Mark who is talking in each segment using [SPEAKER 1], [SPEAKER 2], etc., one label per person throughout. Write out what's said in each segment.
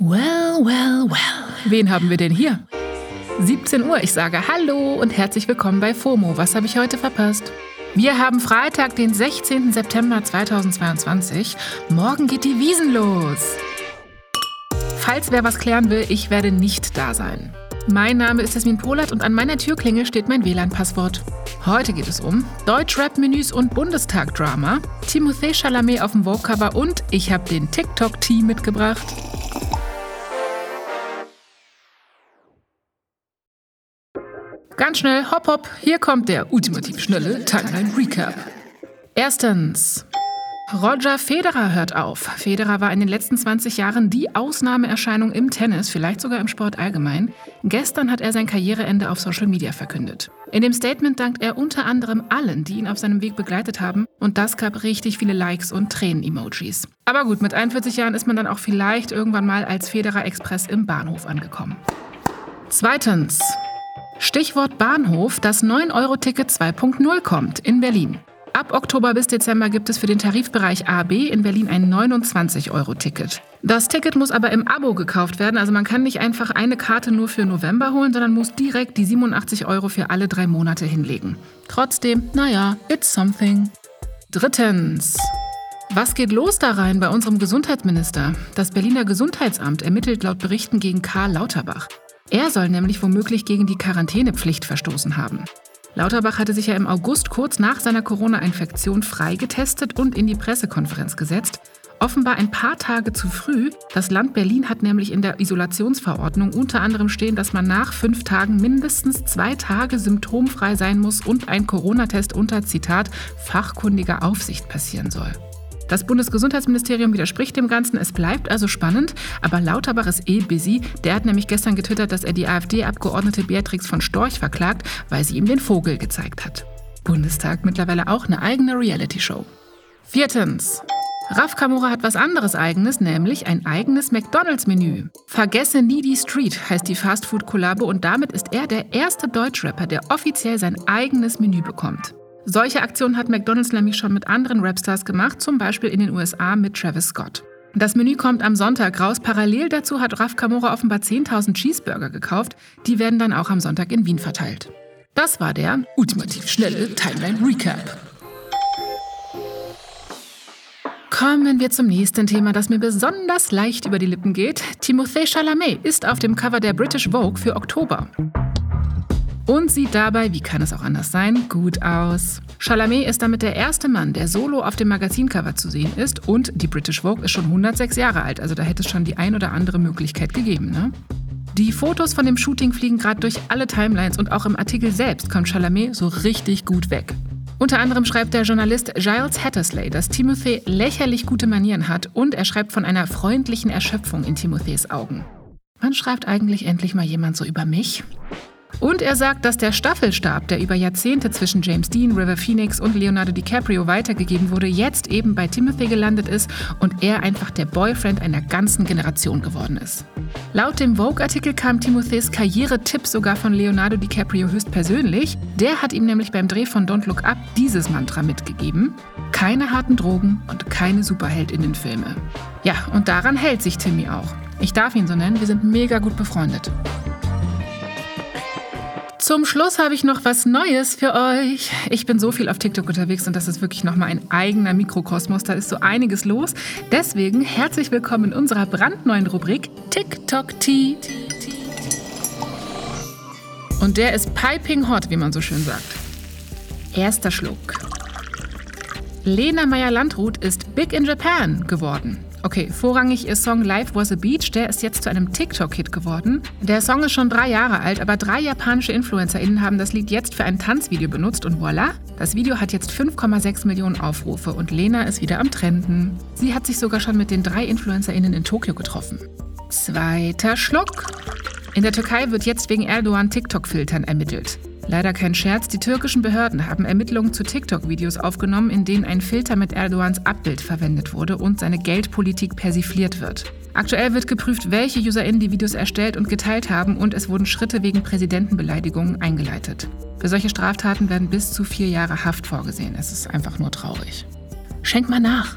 [SPEAKER 1] Well, well, well. Wen haben wir denn hier? 17 Uhr, ich sage Hallo und herzlich willkommen bei FOMO. Was habe ich heute verpasst? Wir haben Freitag, den 16. September 2022. Morgen geht die Wiesen los. Falls wer was klären will, ich werde nicht da sein. Mein Name ist Jasmin Polat und an meiner Türklingel steht mein WLAN-Passwort. Heute geht es um Deutschrap-Menüs und Bundestag-Drama, Timothée Chalamet auf dem Vogue-Cover und ich habe den TikTok-Tee mitgebracht. Ganz schnell, hopp hopp, hier kommt der ultimativ schnelle Timeline Recap. Erstens. Roger Federer hört auf. Federer war in den letzten 20 Jahren die Ausnahmeerscheinung im Tennis, vielleicht sogar im Sport allgemein. Gestern hat er sein Karriereende auf Social Media verkündet. In dem Statement dankt er unter anderem allen, die ihn auf seinem Weg begleitet haben. Und das gab richtig viele Likes und Tränen-Emojis. Aber gut, mit 41 Jahren ist man dann auch vielleicht irgendwann mal als Federer Express im Bahnhof angekommen. Zweitens. Stichwort Bahnhof, das 9-Euro-Ticket 2.0 kommt in Berlin. Ab Oktober bis Dezember gibt es für den Tarifbereich AB in Berlin ein 29-Euro-Ticket. Das Ticket muss aber im Abo gekauft werden, also man kann nicht einfach eine Karte nur für November holen, sondern muss direkt die 87 Euro für alle drei Monate hinlegen. Trotzdem, naja, it's something. Drittens. Was geht los da rein bei unserem Gesundheitsminister? Das Berliner Gesundheitsamt ermittelt laut Berichten gegen Karl Lauterbach. Er soll nämlich womöglich gegen die Quarantänepflicht verstoßen haben. Lauterbach hatte sich ja im August kurz nach seiner Corona-Infektion freigetestet und in die Pressekonferenz gesetzt. Offenbar ein paar Tage zu früh. Das Land Berlin hat nämlich in der Isolationsverordnung unter anderem stehen, dass man nach fünf Tagen mindestens zwei Tage symptomfrei sein muss und ein Corona-Test unter Zitat fachkundiger Aufsicht passieren soll. Das Bundesgesundheitsministerium widerspricht dem Ganzen. Es bleibt also spannend. Aber Lauterbach ist eh busy. Der hat nämlich gestern getwittert, dass er die AfD-Abgeordnete Beatrix von Storch verklagt, weil sie ihm den Vogel gezeigt hat. Bundestag mittlerweile auch eine eigene Reality-Show. Viertens. Raf Kamura hat was anderes eigenes, nämlich ein eigenes McDonalds-Menü. Vergesse nie die Street heißt die Fastfood-Kollabo und damit ist er der erste Deutschrapper, der offiziell sein eigenes Menü bekommt. Solche Aktionen hat McDonald's nämlich schon mit anderen Rapstars gemacht, zum Beispiel in den USA mit Travis Scott. Das Menü kommt am Sonntag raus. Parallel dazu hat Raf Kamora offenbar 10.000 Cheeseburger gekauft. Die werden dann auch am Sonntag in Wien verteilt. Das war der ultimativ schnelle Timeline Recap. Kommen wir zum nächsten Thema, das mir besonders leicht über die Lippen geht. Timothée Chalamet ist auf dem Cover der British Vogue für Oktober und sieht dabei, wie kann es auch anders sein, gut aus. Chalamet ist damit der erste Mann, der solo auf dem Magazincover zu sehen ist und die British Vogue ist schon 106 Jahre alt, also da hätte es schon die ein oder andere Möglichkeit gegeben, ne? Die Fotos von dem Shooting fliegen gerade durch alle Timelines und auch im Artikel selbst kommt Chalamet so richtig gut weg. Unter anderem schreibt der Journalist Giles Hattersley, dass Timothy lächerlich gute Manieren hat und er schreibt von einer freundlichen Erschöpfung in Timothys Augen. Wann schreibt eigentlich endlich mal jemand so über mich? Und er sagt, dass der Staffelstab, der über Jahrzehnte zwischen James Dean, River Phoenix und Leonardo DiCaprio weitergegeben wurde, jetzt eben bei Timothy gelandet ist und er einfach der Boyfriend einer ganzen Generation geworden ist. Laut dem Vogue-Artikel kam Timothys Karrieretipp sogar von Leonardo DiCaprio höchstpersönlich. Der hat ihm nämlich beim Dreh von Don't Look Up dieses Mantra mitgegeben. Keine harten Drogen und keine Superheldinnenfilme. Ja, und daran hält sich Timmy auch. Ich darf ihn so nennen, wir sind mega gut befreundet. Zum Schluss habe ich noch was Neues für euch. Ich bin so viel auf TikTok unterwegs und das ist wirklich nochmal ein eigener Mikrokosmos. Da ist so einiges los. Deswegen herzlich willkommen in unserer brandneuen Rubrik TikTok Tea. Und der ist piping hot, wie man so schön sagt. Erster Schluck. Lena Meyer-Landrut ist Big in Japan geworden. Okay, vorrangig ihr Song Life Was a Beach, der ist jetzt zu einem TikTok-Hit geworden. Der Song ist schon drei Jahre alt, aber drei japanische InfluencerInnen haben das Lied jetzt für ein Tanzvideo benutzt und voilà, das Video hat jetzt 5,6 Millionen Aufrufe und Lena ist wieder am Trenden. Sie hat sich sogar schon mit den drei InfluencerInnen in Tokio getroffen. Zweiter Schluck. In der Türkei wird jetzt wegen Erdogan TikTok-Filtern ermittelt. Leider kein Scherz, die türkischen Behörden haben Ermittlungen zu TikTok-Videos aufgenommen, in denen ein Filter mit Erdogans Abbild verwendet wurde und seine Geldpolitik persifliert wird. Aktuell wird geprüft, welche UserInnen die Videos erstellt und geteilt haben und es wurden Schritte wegen Präsidentenbeleidigungen eingeleitet. Für solche Straftaten werden bis zu vier Jahre Haft vorgesehen. Es ist einfach nur traurig. Schenk mal nach.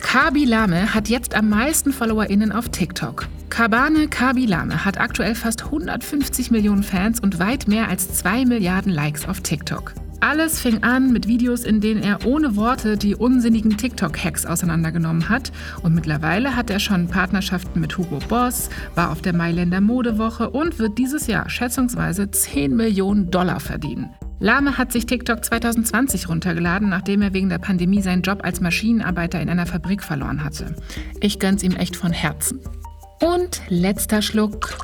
[SPEAKER 1] Kabi Lame hat jetzt am meisten FollowerInnen auf TikTok. Kabane Kabi Lame hat aktuell fast 150 Millionen Fans und weit mehr als 2 Milliarden Likes auf TikTok. Alles fing an mit Videos, in denen er ohne Worte die unsinnigen TikTok-Hacks auseinandergenommen hat. Und mittlerweile hat er schon Partnerschaften mit Hugo Boss, war auf der Mailänder Modewoche und wird dieses Jahr schätzungsweise 10 Millionen Dollar verdienen. Lame hat sich TikTok 2020 runtergeladen, nachdem er wegen der Pandemie seinen Job als Maschinenarbeiter in einer Fabrik verloren hatte. Ich gönn's ihm echt von Herzen. Und letzter Schluck.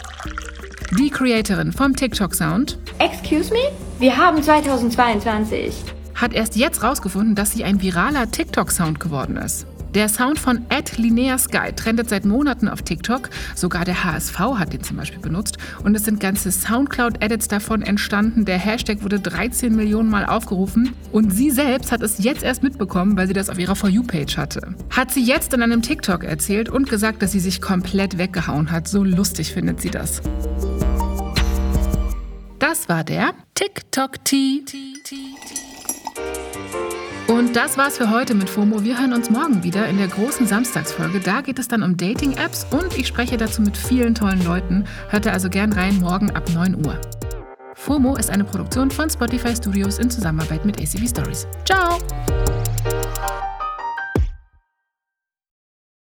[SPEAKER 1] Die Creatorin vom TikTok-Sound.
[SPEAKER 2] Excuse me? Wir haben 2022.
[SPEAKER 1] Hat erst jetzt rausgefunden, dass sie ein viraler TikTok-Sound geworden ist. Der Sound von Ed Linnea Sky trendet seit Monaten auf TikTok. Sogar der HSV hat den zum Beispiel benutzt. Und es sind ganze Soundcloud-Edits davon entstanden. Der Hashtag wurde 13 Millionen Mal aufgerufen. Und sie selbst hat es jetzt erst mitbekommen, weil sie das auf ihrer For You-Page hatte. Hat sie jetzt in einem TikTok erzählt und gesagt, dass sie sich komplett weggehauen hat. So lustig findet sie das. Das war der TikTok-Tee. Und das war's für heute mit FOMO. Wir hören uns morgen wieder in der großen Samstagsfolge. Da geht es dann um Dating-Apps und ich spreche dazu mit vielen tollen Leuten. Hört da also gern rein morgen ab 9 Uhr. FOMO ist eine Produktion von Spotify Studios in Zusammenarbeit mit ACB Stories. Ciao!